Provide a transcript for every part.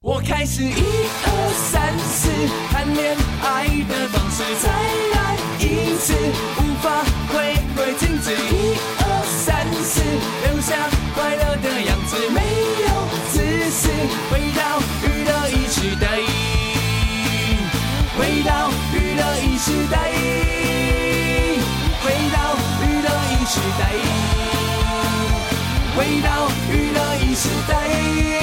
我开始一二三四谈恋爱的方式，再来一次，无法回归静止。一二三四，留下快乐的样子，没有自私，回到娱乐一时代，回到娱乐一时代，回到娱乐一时代，回到娱乐一时代。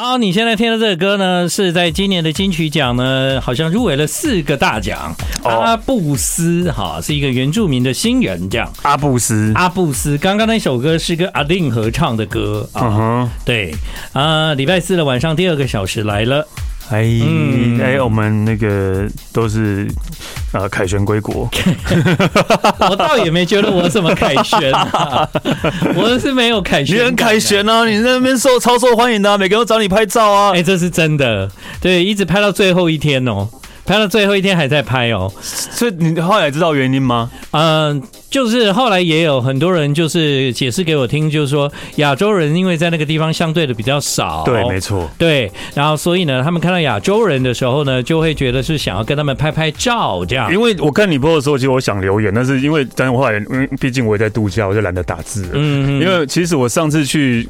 好，你现在听的这个歌呢，是在今年的金曲奖呢，好像入围了四个大奖。阿布斯哈是一个原住民的新人，这样。阿布斯，阿布斯，刚刚那首歌是跟阿令合唱的歌啊。嗯对啊，礼拜四的晚上第二个小时来了。哎哎，我们那个都是呃凯旋归国，我倒也没觉得我怎么凯旋啊，我是没有凯旋，你很凯旋啊，你在那边受超受欢迎的，每个人都找你拍照啊，哎，这是真的，对，一直拍到最后一天哦。拍到最后一天还在拍哦，所以你后来知道原因吗？嗯，就是后来也有很多人就是解释给我听，就是说亚洲人因为在那个地方相对的比较少，对，没错，对，然后所以呢，他们看到亚洲人的时候呢，就会觉得是想要跟他们拍拍照这样。因为我看你播的时候，其实我想留言，但是因为但是后来，因为毕竟我也在度假，我就懒得打字了。嗯，因为其实我上次去。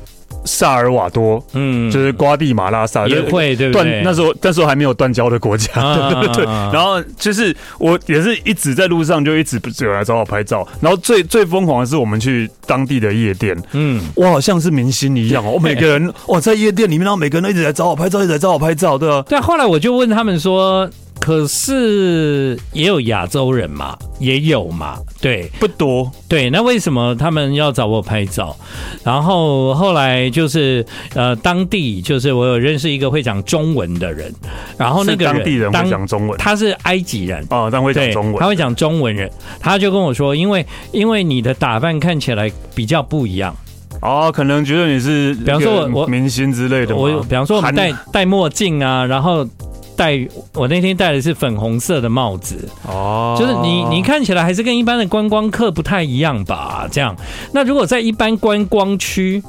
萨尔瓦多，嗯，就是瓜地马拉萨也会对不对？那时候那时候还没有断交的国家，对对对。然后就是我也是一直在路上就一直有人来找我拍照。然后最最疯狂的是我们去当地的夜店，嗯，我好像是明星一样哦。我每个人哇 在夜店里面，然后每个人都一直来找我拍照，一直来找我拍照，对啊。对，后来我就问他们说。可是也有亚洲人嘛，也有嘛，对，不多，对。那为什么他们要找我拍照？然后后来就是呃，当地就是我有认识一个会讲中文的人，然后那个人当地人会讲中文，他是埃及人哦，但会讲中文，他会讲中文人，他就跟我说，因为因为你的打扮看起来比较不一样哦，可能觉得你是比方说我明星之类的，我比方说我们戴戴墨镜啊，然后。戴我那天戴的是粉红色的帽子哦，就是你你看起来还是跟一般的观光客不太一样吧？这样，那如果在一般观光区，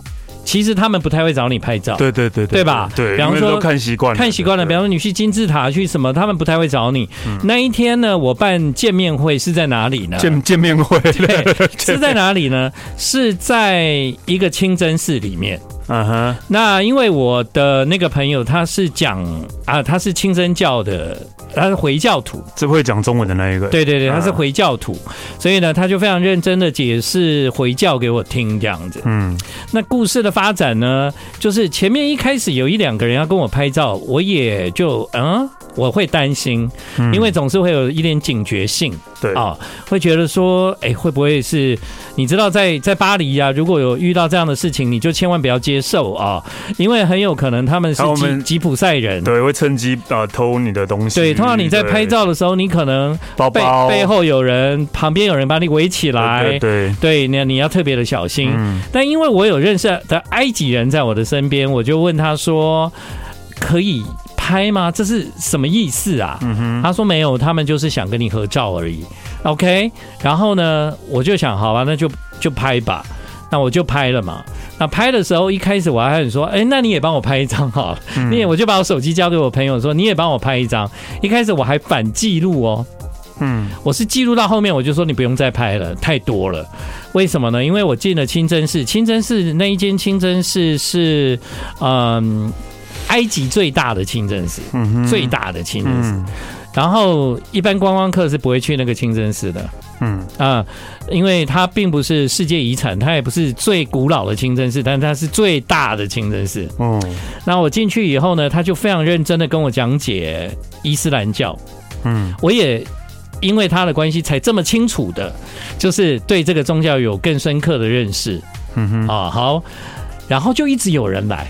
其实他们不太会找你拍照，对对对对，对吧？对，比方说看习惯看习惯了，比方说你去金字塔去什么，他们不太会找你。那一天呢，我办见面会是在哪里呢？见见面会 对，是在哪里呢？是在一个清真寺里面。嗯哼，那因为我的那个朋友他是讲啊，他是清真教的，他是回教徒，只会讲中文的那一个。对对对，他是回教徒，所以呢，他就非常认真的解释回教给我听，这样子。嗯，那故事的发展呢，就是前面一开始有一两个人要跟我拍照，我也就嗯。我会担心，因为总是会有一点警觉性，对啊，会觉得说，哎，会不会是？你知道在，在在巴黎啊，如果有遇到这样的事情，你就千万不要接受啊，因为很有可能他们是吉吉普赛人，对，会趁机啊偷你的东西。对，通常你在拍照的时候，你可能背背背后有人，旁边有人把你围起来，对对，对，你你要特别的小心。但因为我有认识的埃及人在我的身边，我就问他说，可以。拍吗？这是什么意思啊？他说没有，他们就是想跟你合照而已。OK，然后呢，我就想，好吧，那就就拍吧。那我就拍了嘛。那拍的时候，一开始我还很说，哎，那你也帮我拍一张哈。嗯、你也，我就把我手机交给我朋友说，你也帮我拍一张。一开始我还反记录哦，嗯，我是记录到后面，我就说你不用再拍了，太多了。为什么呢？因为我进了清真寺，清真寺那一间清真寺是，嗯。埃及最大的清真寺，嗯、哼最大的清真寺。嗯、然后一般观光客是不会去那个清真寺的，嗯啊，因为它并不是世界遗产，它也不是最古老的清真寺，但它是最大的清真寺。嗯，那我进去以后呢，他就非常认真的跟我讲解伊斯兰教。嗯，我也因为他的关系才这么清楚的，就是对这个宗教有更深刻的认识。嗯哼，啊好，然后就一直有人来。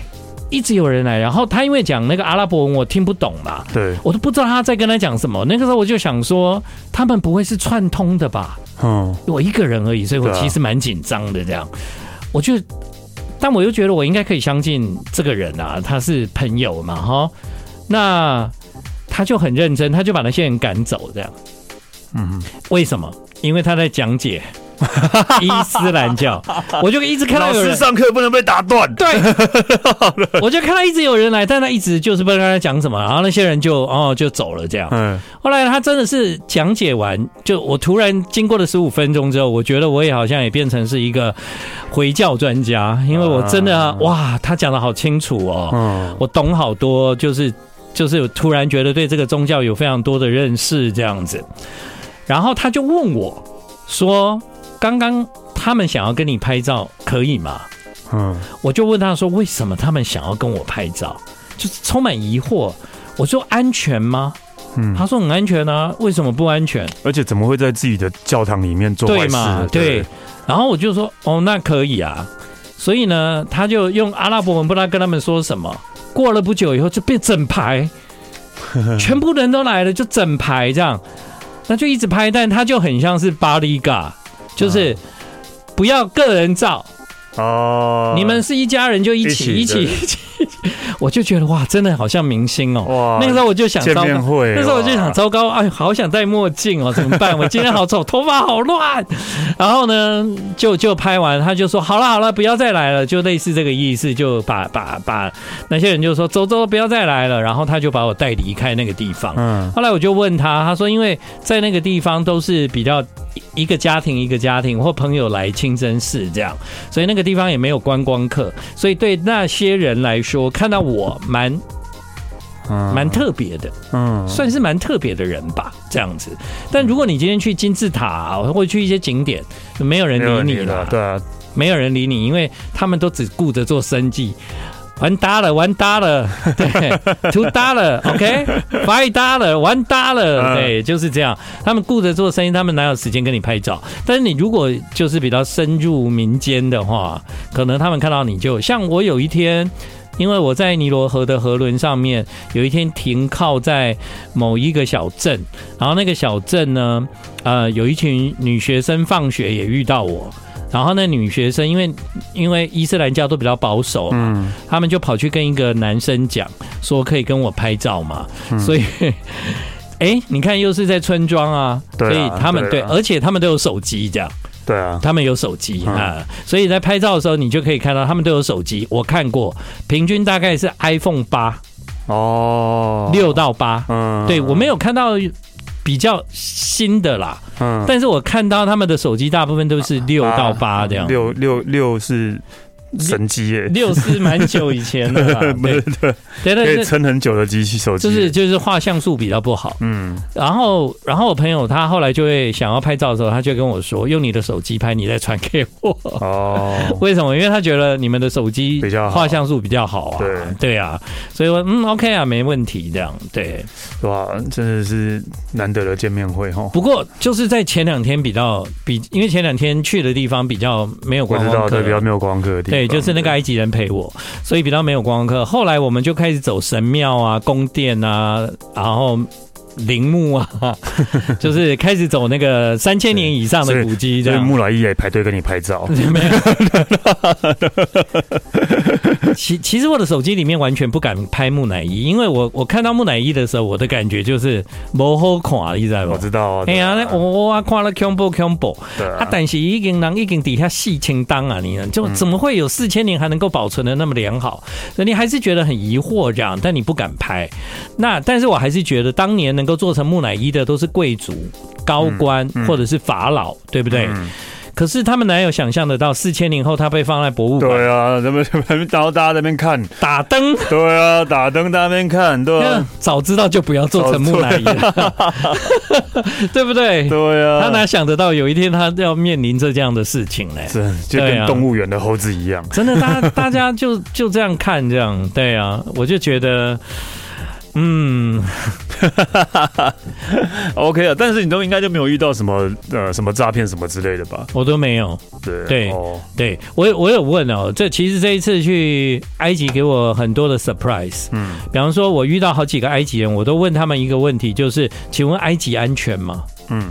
一直有人来，然后他因为讲那个阿拉伯文，我听不懂嘛，对，我都不知道他在跟他讲什么。那个时候我就想说，他们不会是串通的吧？嗯，我一个人而已，所以我其实蛮紧张的。这样，我就，但我又觉得我应该可以相信这个人啊，他是朋友嘛，哈。那他就很认真，他就把那些人赶走，这样。嗯，为什么？因为他在讲解。伊斯兰教，我就一直看到有人上课不能被打断。对，我就看到一直有人来，但他一直就是不知道他讲什么，然后那些人就哦就走了这样。嗯，后来他真的是讲解完，就我突然经过了十五分钟之后，我觉得我也好像也变成是一个回教专家，因为我真的哇，他讲的好清楚哦，我懂好多，就是就是突然觉得对这个宗教有非常多的认识这样子，然后他就问我说。刚刚他们想要跟你拍照，可以吗？嗯，我就问他说，为什么他们想要跟我拍照，就是充满疑惑。我说安全吗？嗯，他说很安全啊，为什么不安全？而且怎么会在自己的教堂里面做坏事？对嘛？对。然后我就说哦，那可以啊。所以呢，他就用阿拉伯文不知道跟他们说什么。过了不久以后，就变整排，全部人都来了，就整排这样，那就一直拍，但他就很像是巴黎嘎。就是不要个人照哦，你们是一家人就一起一起一起，我就觉得哇，真的好像明星哦。哇，那个时候我就想，糟糕，那时候我就想，糟糕，哎，好想戴墨镜哦，怎么办？我今天好丑，头发好乱。然后呢，就就拍完，他就说好了好了，不要再来了，就类似这个意思，就把把把那些人就说走走，不要再来了。然后他就把我带离开那个地方。嗯，后来我就问他，他说因为在那个地方都是比较。一个家庭一个家庭或朋友来清真寺这样，所以那个地方也没有观光客，所以对那些人来说，看到我蛮蛮特别的，嗯，算是蛮特别的人吧，这样子。但如果你今天去金字塔或者去一些景点，没有人理你了，对啊，没有人理你，因为他们都只顾着做生计。完搭了，完搭了，对，two dollar，OK，five dollar，完搭了，对，就是这样。他们顾着做生意，他们哪有时间跟你拍照？但是你如果就是比较深入民间的话，可能他们看到你就像我有一天，因为我在尼罗河的河轮上面，有一天停靠在某一个小镇，然后那个小镇呢，呃，有一群女学生放学也遇到我。然后那女学生因为因为伊斯兰教都比较保守嘛，嗯，他们就跑去跟一个男生讲说可以跟我拍照嘛，嗯，所以，哎，你看又是在村庄啊，所以他们对，而且他们都有手机这样，对啊，他们有手机啊，所以在拍照的时候你就可以看到他们都有手机，我看过，平均大概是 iPhone 八哦，六到八，嗯，对我没有看到。比较新的啦，嗯，但是我看到他们的手机大部分都是六到八这样，六六六是。神机耶，六是蛮久以前的，对对。对，可以撑很久的机器手机，就是就是画像素比较不好，嗯，然后然后我朋友他后来就会想要拍照的时候，他就跟我说，用你的手机拍，你再传给我。哦。为什么？因为他觉得你们的手机比较画像素比较好啊，对。对啊，所以我嗯 OK 啊，没问题这样，对，哇，真的是难得的见面会哈。不过就是在前两天比较比，因为前两天去的地方比较没有观光客，对，比较没有观光客的地方。对，就是那个埃及人陪我，所以比较没有观光客。后来我们就开始走神庙啊、宫殿啊，然后陵墓啊，就是开始走那个三千年以上的古迹。这样，木乃伊也排队跟你拍照。其其实我的手机里面完全不敢拍木乃伊，因为我我看到木乃伊的时候，我的感觉就是不好看，你知道吗？我知道啊。哎呀，我我看了恐怖恐怖。对啊。但是已经人已经底下细清当啊，你就怎么会有四千年还能够保存的那么良好？所以你还是觉得很疑惑这样，但你不敢拍。那但是我还是觉得，当年能够做成木乃伊的都是贵族、高官或者是法老，对不对？可是他们哪有想象得到，四千年后他被放在博物馆？对啊，咱们然后大家在那边看打灯。对啊，打灯在那边看。对啊，早知道就不要做成木乃伊了，对不对？对啊，他哪想得到有一天他要面临着这样的事情呢？是，就跟动物园的猴子一样。真的，大家 大家就就这样看，这样对啊，我就觉得。嗯，OK 啊，但是你都应该就没有遇到什么呃什么诈骗什么之类的吧？我都没有。对对、哦、对，我我有问哦，这其实这一次去埃及给我很多的 surprise。嗯，比方说我遇到好几个埃及人，我都问他们一个问题，就是请问埃及安全吗？嗯，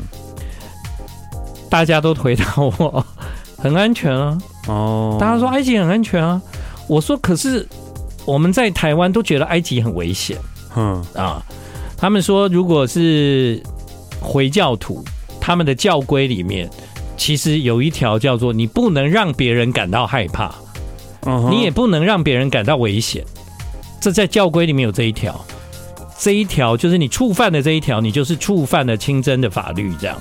大家都回答我很安全啊。哦，大家说埃及很安全啊。我说可是我们在台湾都觉得埃及很危险。嗯啊，他们说，如果是回教徒，他们的教规里面，其实有一条叫做你不能让别人感到害怕，你也不能让别人感到危险。这在教规里面有这一条，这一条就是你触犯的这一条，你就是触犯了清真的法律，这样。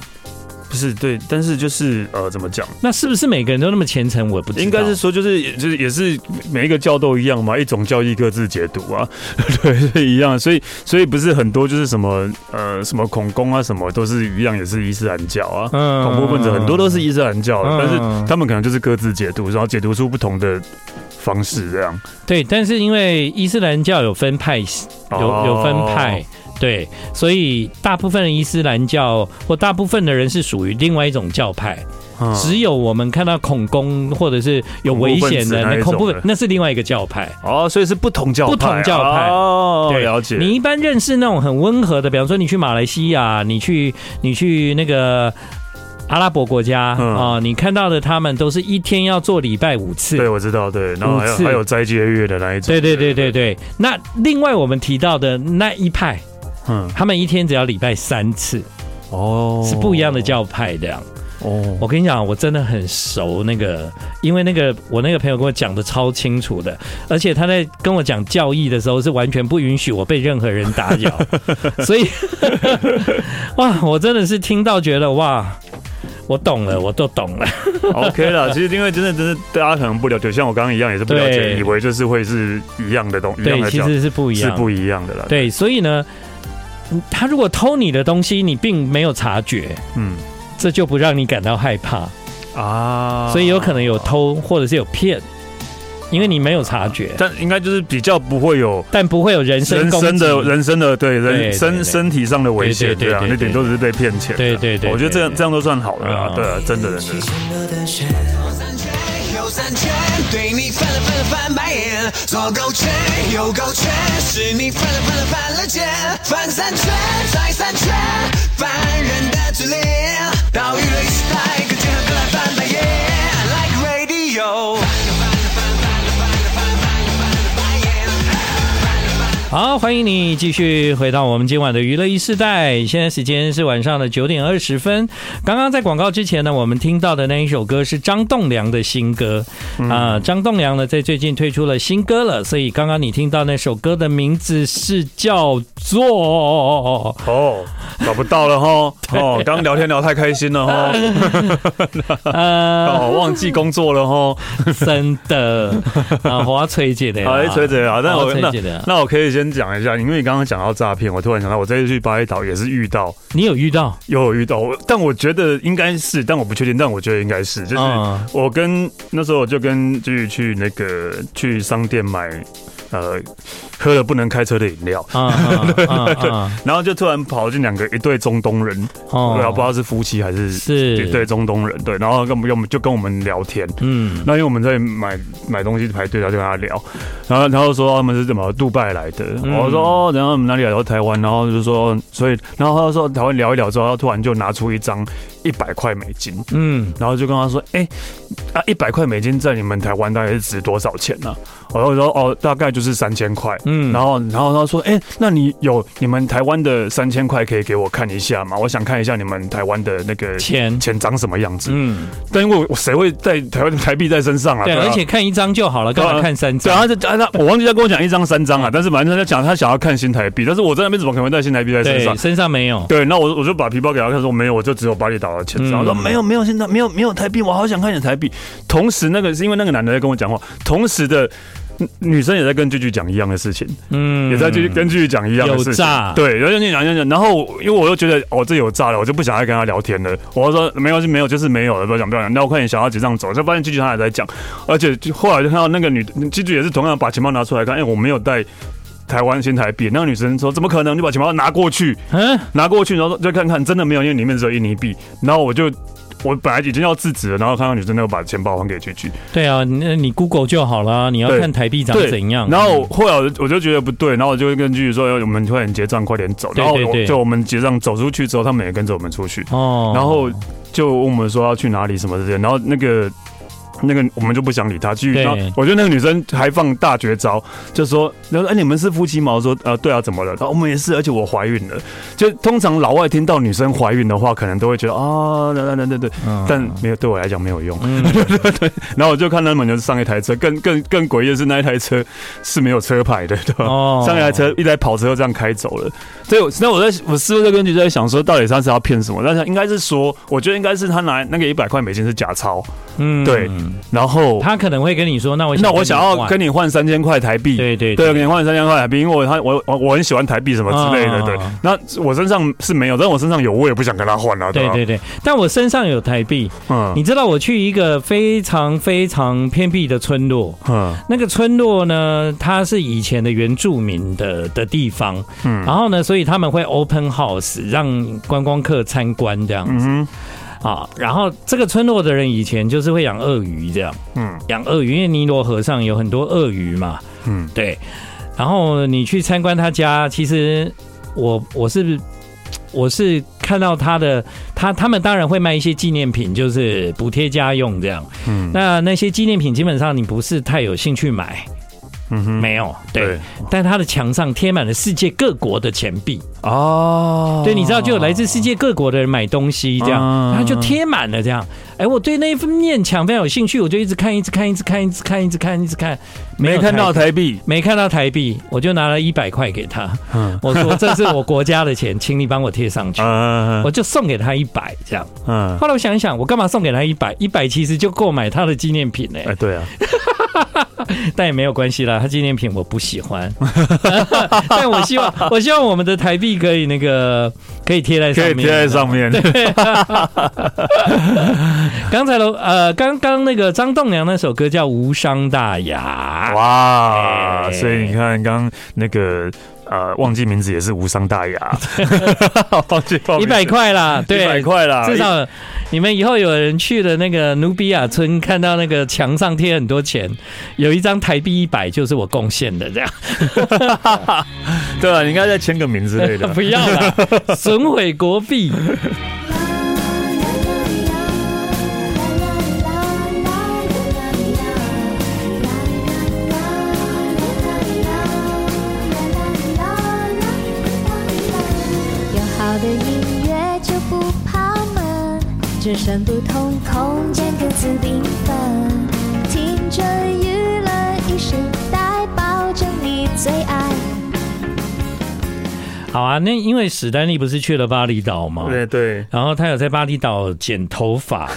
不是对，但是就是呃，怎么讲？那是不是每个人都那么虔诚？我不知道。应该是说，就是就是也是每一个教都一样嘛，一种教义各自解读啊，对，是一样。所以所以不是很多就是什么呃什么恐攻啊什么都是一样，也是伊斯兰教啊。嗯，恐怖分子很多都是伊斯兰教的，但是他们可能就是各自解读，然后解读出不同的方式这样。对，但是因为伊斯兰教有分派，有有分派。对，所以大部分的伊斯兰教或大部分的人是属于另外一种教派，嗯、只有我们看到恐攻或者是有危险的那恐怖，那是另外一个教派。哦，所以是不同教派，不同教派。哦，对，了解。你一般认识那种很温和的，比方说你去马来西亚，你去你去那个阿拉伯国家啊、嗯。哦，你看到的他们都是一天要做礼拜五次，对，我知道，对，然后还有还有斋戒月的那一种，对对对对对。那另外我们提到的那一派。嗯，他们一天只要礼拜三次，哦，是不一样的教派这样。哦，我跟你讲，我真的很熟那个，因为那个我那个朋友跟我讲的超清楚的，而且他在跟我讲教义的时候是完全不允许我被任何人打扰，所以哇，我真的是听到觉得哇，我懂了，我都懂了。OK 了，其实因为真的真的大家可能不了解，像我刚刚一样也是不了解，以为就是会是一样的东西，对，其实是不一样，是不一样的啦。对，所以呢。他如果偷你的东西，你并没有察觉，嗯，这就不让你感到害怕啊。所以有可能有偷，或者是有骗，因为你没有察觉。但应该就是比较不会有，但不会有人身，人身的人身的对人身身体上的危险，对啊，那点都是被骗钱。对对对，我觉得这样这样都算好的啊，对啊，真的真的。三圈对你翻了翻了翻白眼，左勾拳右勾拳，是你翻了翻了翻了肩，翻三圈再三圈，烦人的嘴脸，到娱乐时代，好，欢迎你继续回到我们今晚的娱乐一世代。现在时间是晚上的九点二十分。刚刚在广告之前呢，我们听到的那一首歌是张栋梁的新歌啊。张栋梁呢，在最近推出了新歌了，所以刚刚你听到那首歌的名字是叫做哦，找不到了哈 哦，刚聊天聊太开心了哈，呃，忘记工作了哈，真的啊，我要崔姐的，哎，崔姐啊，那我那那我可以。先讲一下，因为你刚刚讲到诈骗，我突然想到，我这次去巴厘岛也是遇到。你有遇到？有，有遇到，但我觉得应该是，但我不确定，但我觉得应该是，就是我跟那时候我就跟就是去那个去商店买。呃，喝了不能开车的饮料，啊，对对对，然后就突然跑进两个一对中东人，哦，不知道是夫妻还是是。一对中东人，对，然后跟我们就跟我们聊天，嗯，那因为我们在买买东西排队，然后就跟他聊，然后然后说他们是怎么杜拜来的，我说哦，然后我们哪里来到台湾，然后就说所以，然后他说台湾聊一聊之后，他突然就拿出一张一百块美金，嗯，然后就跟他说，哎，啊，一百块美金在你们台湾大概是值多少钱呢？我就说哦，大概就是三千块。嗯，然后然后他说，哎、欸，那你有你们台湾的三千块可以给我看一下吗？我想看一下你们台湾的那个钱钱长什么样子。嗯，但因为我谁会在台湾的台币在身上啊？对，而且看一张就好了，干嘛看三张？对啊，他他我忘记他跟我讲一张三张啊，但是反正他讲他想要看新台币，但是我在那边怎么可能会带新台币在身上？身上没有。对，那我我就把皮包给他看，说没有，我就只有巴厘岛的钱。然后说没有没有，现在没有没有台币，我好想看你的台币。同时，那个是因为那个男的在跟我讲话，同时的。女生也在跟句句讲一样的事情，嗯，也在继续跟句句讲一样的事情，对，然后你讲讲讲，然后因为我又觉得哦，这有诈了，我就不想再跟他聊天了。我说没关系，没有就是没有了，不要讲不要讲。那我快点想要结账走，就发现句句他也在讲，而且后来就看到那个女句句也是同样把钱包拿出来看，哎，我没有带台湾新台币。那个女生说怎么可能？你把钱包拿过去，嗯，拿过去，然后就看看真的没有，因为里面只有印尼币。然后我就。我本来已经要制止了，然后看到女生那个把钱包还给 G G。对啊，那你 Google 就好了，你要看台币长怎样。然后后来我就觉得不对，然后我就会跟 G G 说，我们快点结账，快点走。然后就我们结账走出去之后，他们也跟着我们出去。哦。然后就问我们说要去哪里什么之类，然后那个那个我们就不想理他，继续。对然后我觉得那个女生还放大绝招，就说：“然后哎，你们是夫妻吗？”我说：“呃，对啊，怎么了？”然后我们也是，而且我怀孕了。就通常老外听到女生怀孕的话，可能都会觉得啊，对对对对对，但没有对我来讲没有用。嗯、对对对。然后我就看他们就是上一台车，更更更诡异的是那一台车是没有车牌的，对吧？哦。上一台车一台跑车就这样开走了。所以那我在我事后在跟女生在想说，到底他是要骗什么？但是应该是说，我觉得应该是他拿那个一百块美金是假钞。嗯，对。然后他可能会跟你说：“那我那我想要跟你换三千块台币。”对对对，跟你换三千块台币，因为我他我我我很喜欢台币什么之类的。对，那我身上是没有，但我身上有，我也不想跟他换啊。对对对，但我身上有台币。嗯，你知道我去一个非常非常偏僻的村落。嗯，那个村落呢，它是以前的原住民的的地方。嗯，然后呢，所以他们会 open house 让观光客参观这样子。啊，然后这个村落的人以前就是会养鳄鱼这样，嗯，养鳄鱼，因为尼罗河上有很多鳄鱼嘛，嗯，对。然后你去参观他家，其实我我是我是看到他的，他他们当然会卖一些纪念品，就是补贴家用这样，嗯，那那些纪念品基本上你不是太有兴趣买。嗯哼，没有对，对，但他的墙上贴满了世界各国的钱币。哦，对，你知道就有来自世界各国的人买东西这样，嗯、他就贴满了这样。哎，我对那一面墙非常有兴趣，我就一直看，一直看，一直看，一直看，一直看，一直看，没看到台币，没看到台币，我就拿了一百块给他，嗯，我说这是我国家的钱，请你帮我贴上去，嗯、我就送给他一百这样，嗯，后来我想一想，我干嘛送给他一百？一百其实就购买他的纪念品呢。哎，对啊。但也没有关系啦，他纪念品我不喜欢，但我希望，我希望我们的台币可以那个可以贴在上面，可以贴在上面。对，刚才的呃，刚刚那个张栋梁那首歌叫《无伤大雅》，哇，欸、所以你看刚那个。呃，忘记名字也是无伤大雅，一百块啦，对，一百块啦。至少你们以后有人去的那个努比亚村，看到那个墙上贴很多钱，有一张台币一百，就是我贡献的这样。对啊，你应该再签个名之类的。不要了，损毁国币。是深不同空间，啊，那因为史丹利不是去了巴厘岛吗？对对。然后他有在巴厘岛剪头发。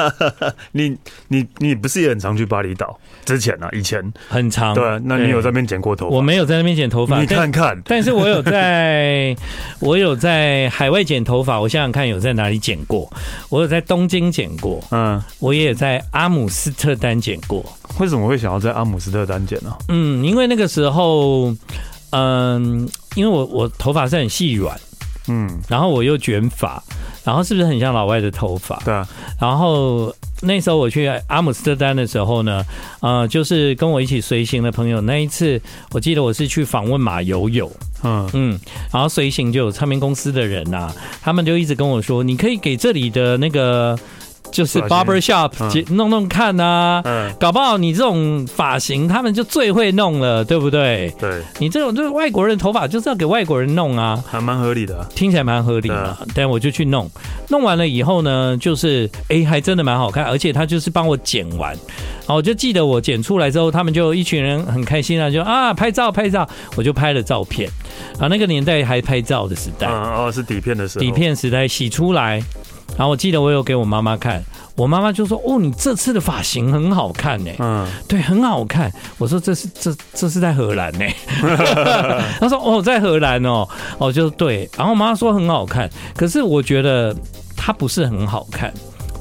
你你你不是也很常去巴厘岛？之前、啊，以前很长。对，那你有在那边剪过头发？我没有在那边剪头发。你看看，但，但是我有在，我有在海外剪头发。我想想看，有在哪里剪过？我有在东京剪过，嗯，我也在阿姆斯特丹剪过。为什么会想要在阿姆斯特丹剪呢？嗯，因为那个时候，嗯，因为我我头发是很细软，嗯，然后我又卷发，然后是不是很像老外的头发？对啊，然后。那时候我去阿姆斯特丹的时候呢，呃，就是跟我一起随行的朋友。那一次我记得我是去访问马友友，嗯嗯，然后随行就有唱片公司的人呐、啊，他们就一直跟我说，你可以给这里的那个。就是 barber shop 弄弄看啊，嗯，搞不好你这种发型他们就最会弄了，对不对？对，你这种就是外国人头发就是要给外国人弄啊，还蛮合理的，听起来蛮合理的。但我就去弄，弄完了以后呢，就是哎，还真的蛮好看，而且他就是帮我剪完，好，我就记得我剪出来之后，他们就一群人很开心啊，就啊拍照拍照，我就拍了照片。啊，那个年代还拍照的时代，哦，是底片的时候，底片时代洗出来。然后我记得我有给我妈妈看，我妈妈就说：“哦，你这次的发型很好看呢。”嗯，对，很好看。我说：“这是这这是在荷兰呢。” 她说：“哦，在荷兰哦。”哦，就对。然后我妈妈说很好看，可是我觉得它不是很好看。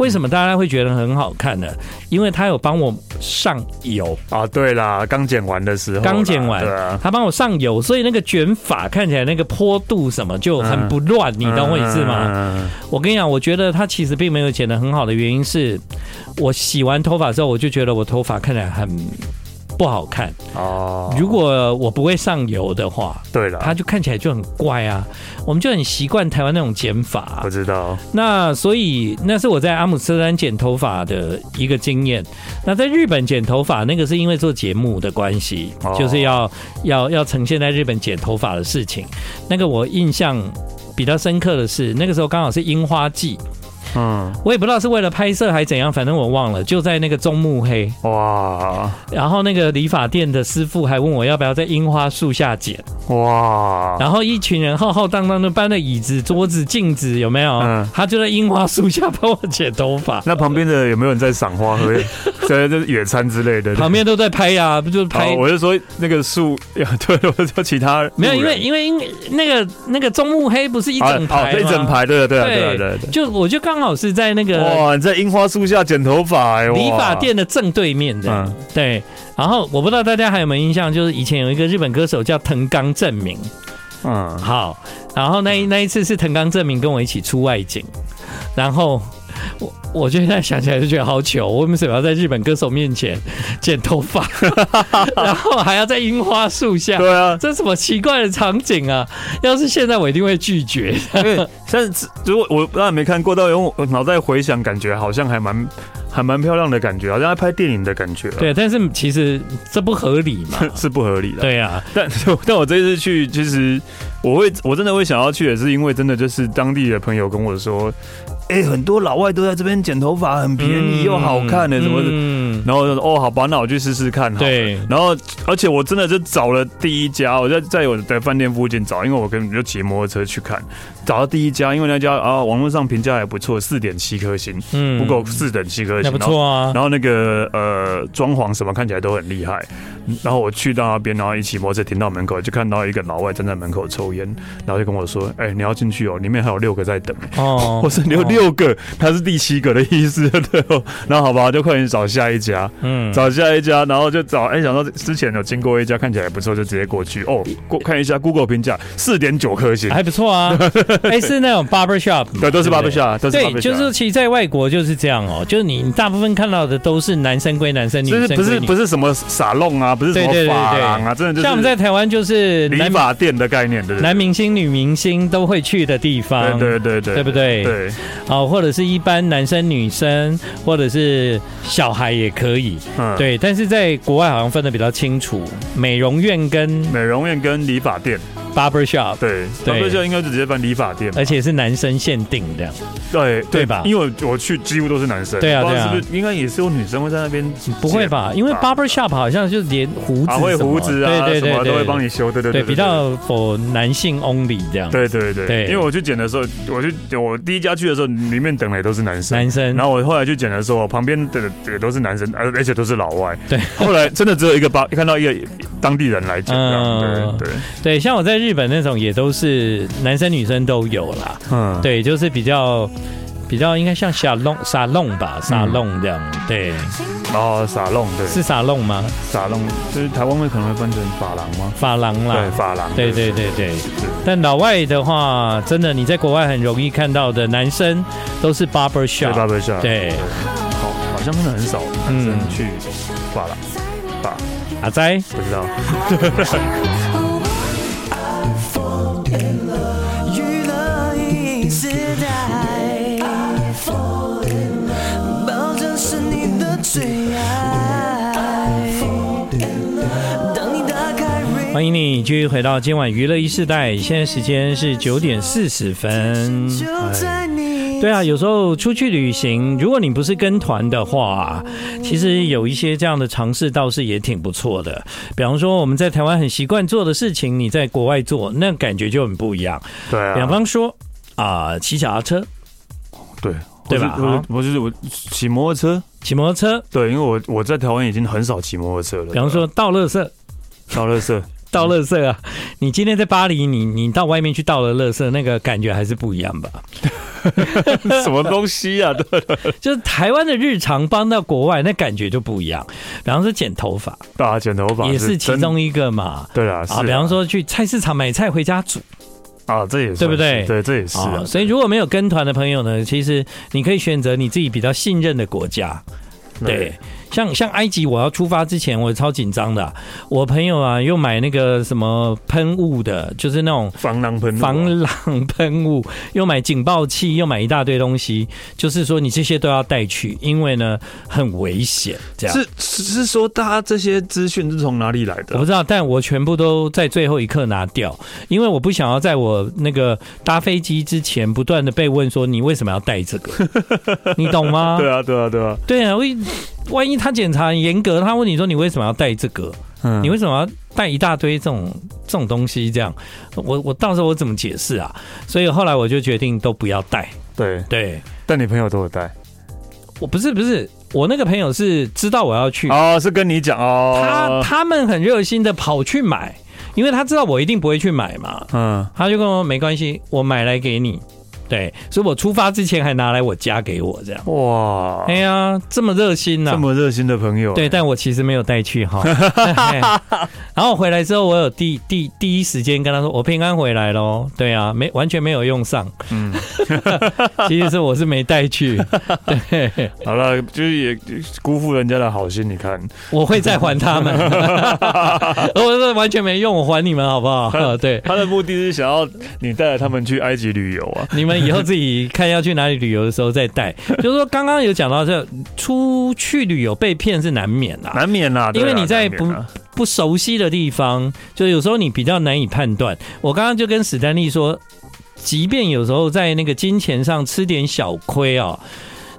为什么大家会觉得很好看呢？因为他有帮我上油啊！对啦，刚剪完的时候，刚剪完，啊、他帮我上油，所以那个卷发看起来那个坡度什么就很不乱，嗯、你懂我意思吗？嗯、我跟你讲，我觉得他其实并没有剪得很好的原因是，我洗完头发之后，我就觉得我头发看起来很不好看哦。如果我不会上油的话，对了，它就看起来就很怪啊。我们就很习惯台湾那种剪法，不知道。那所以那是我在阿姆斯特丹剪头发的一个经验。那在日本剪头发，那个是因为做节目的关系，就是要要要呈现在日本剪头发的事情。那个我印象比较深刻的是，那个时候刚好是樱花季。嗯，我也不知道是为了拍摄还是怎样，反正我忘了。就在那个中目黑哇，然后那个理发店的师傅还问我要不要在樱花树下剪哇，然后一群人浩浩荡荡的搬了椅子、桌子、镜子，有没有？嗯，他就在樱花树下帮我剪头发。那旁边的有没有人在赏花喝在 这野餐之类的？旁边都在拍呀、啊，不就拍？我就说那个树，对，我说其他没有，因为因为因为那个那个中目黑不是一整排吗？一整排，对对对对对，就我就刚。刚好是在那个哇，你在樱花树下剪头发哎，理发店的正对面的，嗯、对。然后我不知道大家还有没有印象，就是以前有一个日本歌手叫藤冈正明，嗯，好。然后那那一次是藤冈正明跟我一起出外景，然后。我我现在想起来就觉得好糗，我为什么要在日本歌手面前剪头发，然后还要在樱花树下？对啊，这什么奇怪的场景啊！要是现在我一定会拒绝。因为但是如果我当然没看过，但用我脑袋回想，感觉好像还蛮还蛮漂亮的感觉，好像在拍电影的感觉。对，但是其实这不合理嘛，是不合理的。对啊，但 但我这次去，其实我会我真的会想要去，也是因为真的就是当地的朋友跟我说。哎、欸，很多老外都在这边剪头发，很便宜又好看的，什么的。嗯、然后就说哦，好吧，那我去试试看。对。然后，而且我真的就找了第一家，我在在我的饭店附近找，因为我根本就骑摩托车去看，找到第一家，因为那家啊，网络上评价还不错，四点七颗星，嗯，不够四点七颗星，不错啊。然后那个呃，装潢什么看起来都很厉害。然后我去到那边，然后一骑摩托车停到门口，就看到一个老外站在门口抽烟，然后就跟我说：“哎、欸，你要进去哦，里面还有六个在等。”哦，我说六六。六个，他是第七个的意思，对哦。然后好吧，就快点找下一家，嗯，找下一家，然后就找，哎、欸，想到之前有经过一家，看起来还不错，就直接过去。哦，过看一下 Google 评价，四点九颗星，还不错啊。哎、欸，是那种 barber shop，对，都是 barber shop，都是 barber shop。对，就是其实在外国就是这样哦，就是你大部分看到的都是男生归男生，女生不是不是什么傻弄啊，不是什么发廊啊，真的就是像我们在台湾就是理发店的概念，对，男明星、女明星都会去的地方，对对对对，对不对？对，哦，或者。是一般男生、女生，或者是小孩也可以，嗯，对。但是在国外好像分的比较清楚，美容院跟美容院跟理发店。Barber shop，对，Barber shop 应该就直接办理发店，而且是男生限定的，对对。吧？因为我去几乎都是男生，对啊对啊，是不是应该也是有女生会在那边？不会吧？因为 Barber shop 好像就是连胡子，会胡子啊，对对对，都会帮你修，对对对，比较 for 男性 only 这样，对对对，因为我去剪的时候，我去我第一家去的时候，里面等的也都是男生，男生，然后我后来去剪的时候，旁边的也都是男生，而而且都是老外，对，后来真的只有一个巴，看到一个当地人来剪，对对。对，像我在日本那种也都。是男生女生都有啦，嗯，对，就是比较比较应该像沙龙沙龙吧，沙龙这样，对，哦，沙龙对，是沙龙吗？沙龙就是台湾会可能会分成法郎吗？法郎啦，对，法郎，对对。对对。但老外的话，真的你在国外很容易看到的男生都是 barber shop，barber shop，对，好，好像真的很少男生去发廊，发阿仔不知道。欢迎你继续回到今晚娱乐一世代，现在时间是九点四十分。对啊，有时候出去旅行，如果你不是跟团的话，其实有一些这样的尝试倒是也挺不错的。比方说我们在台湾很习惯做的事情，你在国外做，那感觉就很不一样。对啊，比方说啊，骑脚踏车，对对吧？我我就是我骑摩托车，骑摩托车，对，因为我我在台湾已经很少骑摩托车了。比方说倒垃圾，倒垃圾。倒垃圾啊！你今天在巴黎，你你到外面去倒了垃圾，那个感觉还是不一样吧？什么东西啊？对，就是台湾的日常搬到国外，那感觉就不一样。比方说剪头发，对啊，剪头发也是其中一个嘛。对啊，啊，比方说去菜市场买菜回家煮啊，这也是对不对？对，这也是。所以如果没有跟团的朋友呢，其实你可以选择你自己比较信任的国家。对。像像埃及，我要出发之前，我超紧张的、啊。我朋友啊，又买那个什么喷雾的，就是那种防狼喷防狼喷雾，又买警报器，又买一大堆东西，就是说你这些都要带去，因为呢很危险。这样是是说，大家这些资讯是从哪里来的？我不知道，但我全部都在最后一刻拿掉，因为我不想要在我那个搭飞机之前不断的被问说，你为什么要带这个，你懂吗？对啊，对啊，对啊，对啊，万万一他检查很严格，他问你说你为什么要带这个？嗯，你为什么要带一大堆这种这种东西？这样，我我到时候我怎么解释啊？所以后来我就决定都不要带。对对，但你朋友都有带？我不是不是，我那个朋友是知道我要去哦，是跟你讲哦，他他们很热心的跑去买，因为他知道我一定不会去买嘛。嗯，他就跟我说没关系，我买来给你。对，所以我出发之前还拿来我家给我这样。哇，哎呀，这么热心呐、啊！这么热心的朋友。对，但我其实没有带去哈。然后回来之后，我有第第第一时间跟他说，我平安回来喽。对啊，没完全没有用上。嗯，其实是我是没带去。对，好了，就是也辜负人家的好心。你看，我会再还他们。我说完全没用，我还你们好不好？对，他的目的是想要你带着他们去埃及旅游啊。你们。以后自己看要去哪里旅游的时候再带。就是说，刚刚有讲到这出去旅游被骗是难免啦，难免啦，因为你在不不熟悉的地方，就有时候你比较难以判断。我刚刚就跟史丹利说，即便有时候在那个金钱上吃点小亏啊，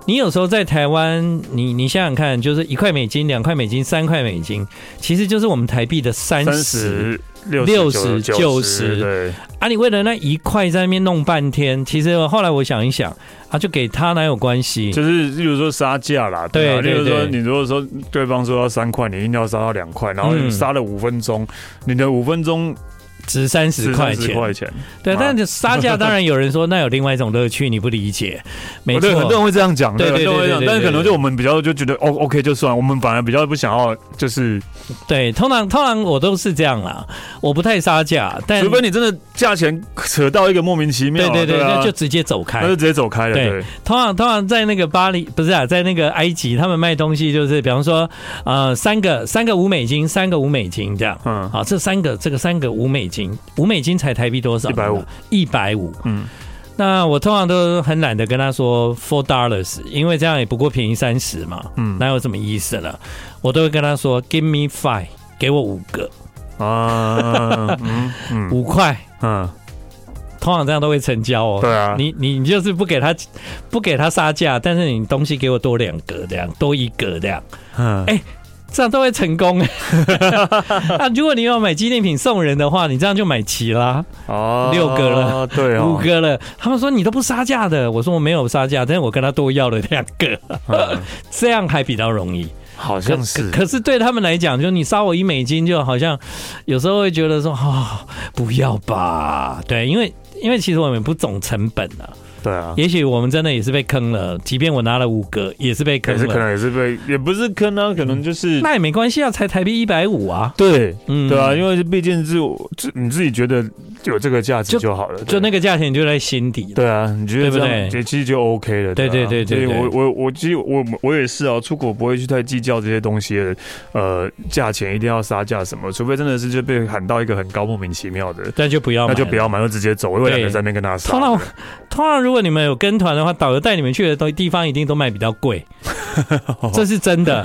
你有时候在台湾，你你想想看，就是一块美金、两块美金、三块美金，其实就是我们台币的三十。六十九十，对啊，你为了那一块在那边弄半天，其实后来我想一想，啊，就给他哪有关系？就是，例如说杀价啦，对，啊，例如，说，你如果说对方说要三块，你一定要杀到两块，然后你杀了五分钟，嗯、你的五分钟。值三十块钱，块钱，对，但是杀价当然有人说那有另外一种乐趣，你不理解，没错，很多人会这样讲，对对对，但是可能就我们比较就觉得哦，OK 就算，我们反而比较不想要，就是对，通常通常我都是这样啦，我不太杀价，但除非你真的价钱扯到一个莫名其妙，对对对，那就直接走开，那就直接走开了。对，通常通常在那个巴黎不是啊，在那个埃及，他们卖东西就是，比方说呃三个三个五美金，三个五美金这样，嗯，好，这三个这个三个五美金，五美金。才台币多少？一百五，一百五。嗯，那我通常都很懒得跟他说 four dollars，因为这样也不过便宜三十嘛。嗯，哪有什么意思呢？我都会跟他说 give me five，给我五个啊，嗯，五块。嗯，通常这样都会成交哦。对啊，你你就是不给他不给他杀价，但是你东西给我多两个这样，多一个这样。嗯，哎。这样都会成功啊！如果你要买纪念品送人的话，你这样就买齐啦。哦，六个了，对，五个了。他们说你都不杀价的，我说我没有杀价，但是我跟他多要了两个，这样还比较容易。好像是，可是对他们来讲，就你杀我一美金，就好像有时候会觉得说啊，不要吧？对，因为因为其实我们不总成本啊。对啊，也许我们真的也是被坑了。即便我拿了五个，也是被坑了。也是可能也是被，也不是坑啊，可能就是、嗯、那也没关系啊，才台币一百五啊。对，嗯，对啊，因为毕竟是自你自己觉得有这个价值就好了，就，就那个价钱就在心底。对啊，你觉得对不对？其实就 OK 了。对对对对，对，我我我其实我我也是啊，出国不会去太计较这些东西的，呃，价钱一定要杀价什么，除非真的是就被喊到一个很高莫名其妙的，那就不要，那就不要买，就直接走，因为两个在那边跟他杀。通常通常如果你们有跟团。的话，导游带你们去的东地方一定都卖比较贵，这是真的，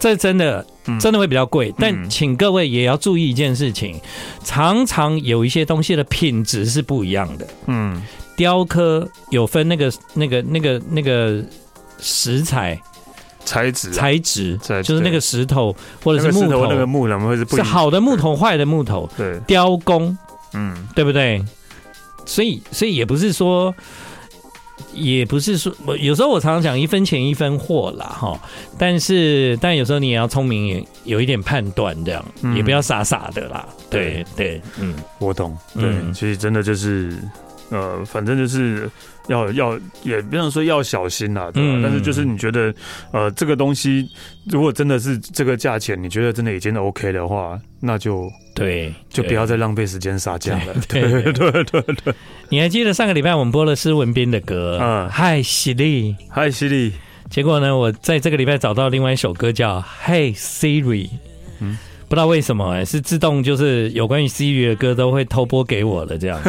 这真的，真的会比较贵。但请各位也要注意一件事情，常常有一些东西的品质是不一样的。嗯，雕刻有分那个、那个、那个、那个石材、材质、材质，就是那个石头或者是木头，那个木会是是好的木头、坏的木头，对，雕工，嗯，对不对？所以，所以也不是说。也不是说，我有时候我常常讲一分钱一分货啦，哈。但是，但有时候你也要聪明，也有一点判断，这样、嗯、也不要傻傻的啦。对对，对，嗯，我懂。对，嗯、其实真的就是，呃，反正就是要要，也不能说要小心啦，对吧？嗯、但是就是你觉得，呃，这个东西如果真的是这个价钱，你觉得真的已经 OK 的话，那就。对，就不要再浪费时间杀价了。对对对对对，你还记得上个礼拜我们播了施文斌的歌？嗯，嗨，犀利，嗨，犀利，结果呢，我在这个礼拜找到另外一首歌叫《Hey Siri》，嗯，不知道为什么哎、欸，是自动就是有关于 Siri 的歌都会偷播给我的这样。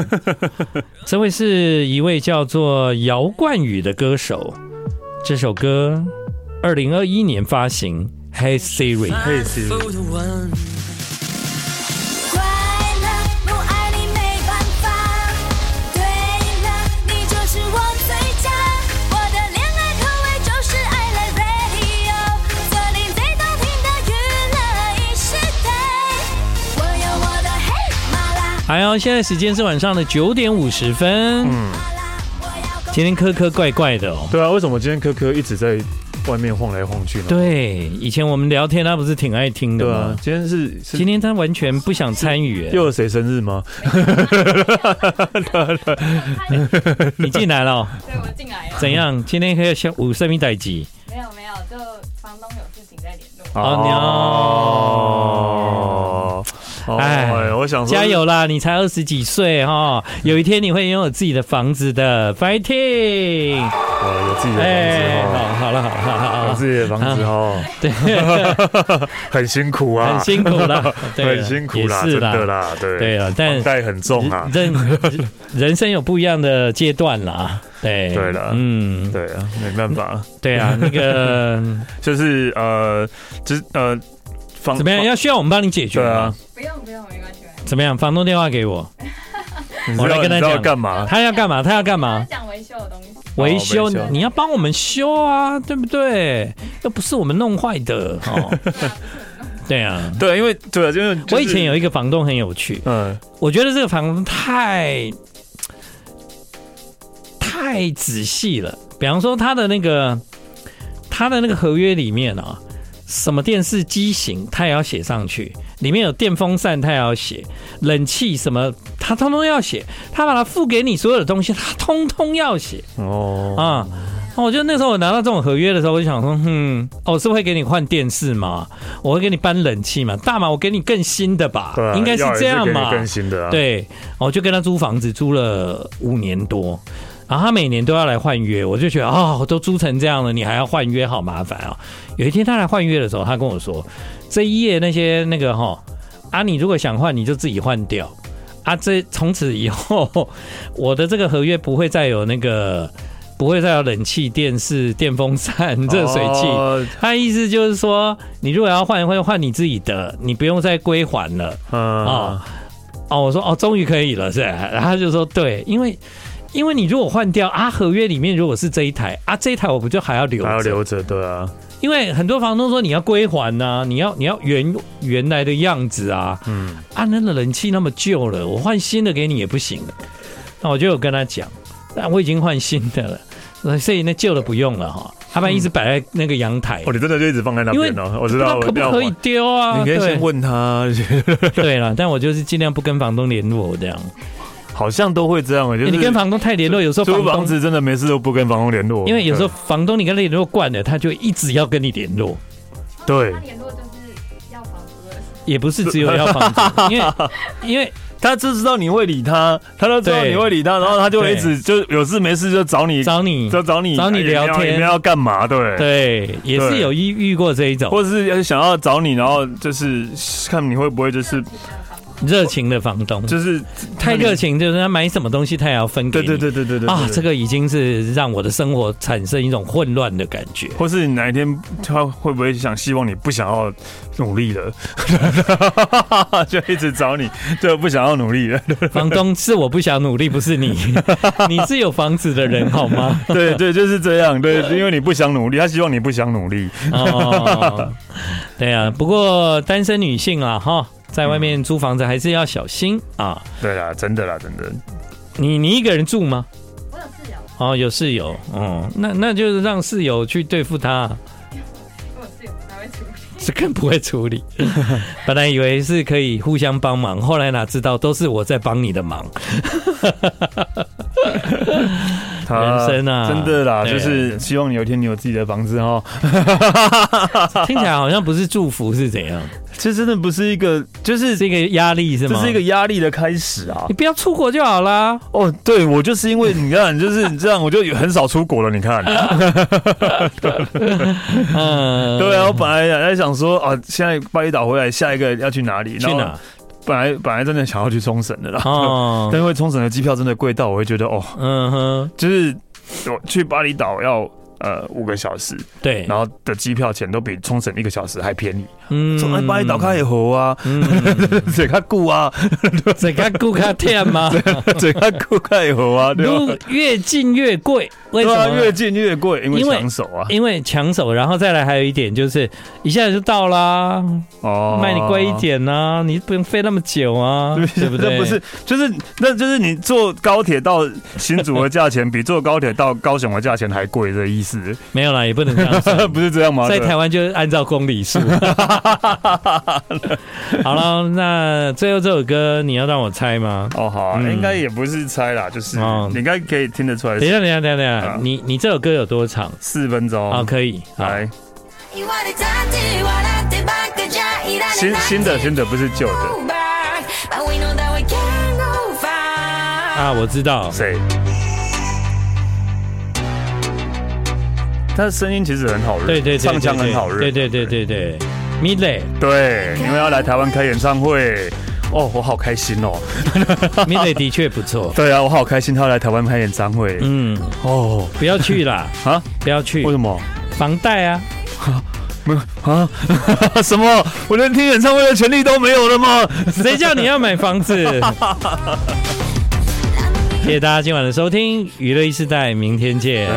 这位是一位叫做姚冠宇的歌手，这首歌二零二一年发行，《Hey Siri》。Hey Siri。还有，现在时间是晚上的九点五十分。嗯，今天科科怪怪的哦。对啊，为什么今天科科一直在外面晃来晃去呢？对，以前我们聊天他不是挺爱听的吗？对啊，今天是，是今天他完全不想参与。又有谁生日吗？你进来了？对，我进来了。怎样？今天可以小五十米待机？没有没有，就房东有事情在联络。哦哦。哎，我想说加油啦！你才二十几岁哈，有一天你会拥有自己的房子的，fighting！哦，有自己的房子哦，好了好了好了，有自己的房子哦，对，很辛苦啊，很辛苦啦，很辛苦啦，真的啦，对对了，但房贷很重啊，人人生有不一样的阶段啦，对对了，嗯，对啊，没办法，对啊，那个就是呃，就是呃。怎么样？要需要我们帮你解决吗？不用不用，没关系。怎么样？房东电话给我，我来跟他讲干嘛？他要干嘛？他要干嘛？讲维修的东西。维修，你要帮我们修啊，对不对？又不是我们弄坏的哦。对啊，对，因为对啊，因为我以前有一个房东很有趣，嗯，我觉得这个房东太太仔细了。比方说他的那个他的那个合约里面啊。什么电视机型，他也要写上去。里面有电风扇，他也要写。冷气什么，他通通要写。他把它付给你所有的东西，他通通要写。哦啊，我觉得那时候我拿到这种合约的时候，我就想说，嗯，我是会给你换电视吗？我会给你搬冷气吗？大嘛，我给你更新的吧，啊、应该是这样嘛。更新的、啊。对，我就跟他租房子，租了五年多。然后他每年都要来换约，我就觉得啊，都租成这样了，你还要换约，好麻烦啊、哦！有一天他来换约的时候，他跟我说：“这一页那些那个哈啊，你如果想换，你就自己换掉啊。这从此以后，我的这个合约不会再有那个，不会再有冷气、电视、电风扇、热水器。哦、他意思就是说，你如果要换，会换你自己的，你不用再归还了。嗯、哦哦，我说哦，终于可以了，是吧？然后他就说对，因为。因为你如果换掉啊，合约里面如果是这一台啊，这一台我不就还要留着？还要留着，对啊。因为很多房东说你要归还呐、啊，你要你要原原来的样子啊。嗯。啊，那个冷气那么旧了，我换新的给你也不行。那我就有跟他讲，但我已经换新的了，所以那旧的不用了哈。他们一直摆在那个阳台。哦，你真的就一直放在那边哦？我知道，可不可以丢啊？你可以先问他。对了，但我就是尽量不跟房东联络这样。好像都会这样，就是、欸、你跟房东太联络，有时候租房子真的没事都不跟房东联络，因为有时候房东你跟他联络惯了，他就一直要跟你联络。对，他联络就是要房子，也不是只有要房租，因为 因为他就知道你会理他，他都知道你会理他，然后他就会一直就有事没事就找你找你就找你找你聊天，你们要干嘛？对对，也是有遇遇过这一种，或者是想要找你，然后就是看你会不会就是。热情的房东就是太热情，就是他买什么东西他也要分给你。对对对对对对啊，这个已经是让我的生活产生一种混乱的感觉。或是你哪一天他会不会想希望你不想要努力了，就一直找你，就不想要努力了。房东是我不想努力，不是你，你是有房子的人好吗？对对，就是这样。对，因为你不想努力，他希望你不想努力。哦，对啊。不过单身女性啊，哈。在外面租房子还是要小心啊！对啦，真的啦，真的。你你一个人住吗？我有室友。哦，有室友。哦，那那就是让室友去对付他。我室友不太会处理。是更不会处理。本来以为是可以互相帮忙，后来哪知道都是我在帮你的忙。人生啊，真的啦，就是希望你有一天你有自己的房子哦。听起来好像不是祝福，是怎样？这真的不是一个，就是是一个压力是吗？这是一个压力的开始啊！你不要出国就好啦。哦，对，我就是因为你看，就是你 这样，我就很少出国了。你看，嗯，对啊，我本来还在想说啊，现在巴厘岛回来，下一个要去哪里？去哪？本来本来真的想要去冲绳的啦，哦，但因为冲绳的机票真的贵到，我会觉得哦，嗯哼，就是我去巴厘岛要。呃，五个小时，对，然后的机票钱都比冲绳一个小时还便宜。嗯，从来巴厘岛开也好啊，这卡顾啊，这卡顾卡甜吗？这卡顾开也好啊，对吧？越近越贵，为什么？越近越贵，因为抢手啊，因为抢手，然后再来还有一点就是一下子就到啦，哦，卖你贵一点呐，你不用飞那么久啊，对不对？不是，就是那就是你坐高铁到新竹的价钱比坐高铁到高雄的价钱还贵的意思。没有啦，也不能这样，不是这样吗？在台湾就按照公里数。好了，那最后这首歌你要让我猜吗？哦，好啊，应该也不是猜啦，就是你应该可以听得出来。等一下，等一下，等一下，你你这首歌有多长？四分钟。好，可以来。新新的新的不是旧的。啊，我知道谁。他的声音其实很好认，对对，唱腔很好认，对对对对对，Midley，对，因为要来台湾开演唱会，哦，我好开心哦，Midley 的确不错，对啊，我好开心他要来台湾开演唱会，嗯，哦，不要去啦，啊，不要去，为什么？房贷啊，没有啊，什么？我连听演唱会的权利都没有了吗？谁叫你要买房子？谢谢大家今晚的收听，娱乐一时代，明天见。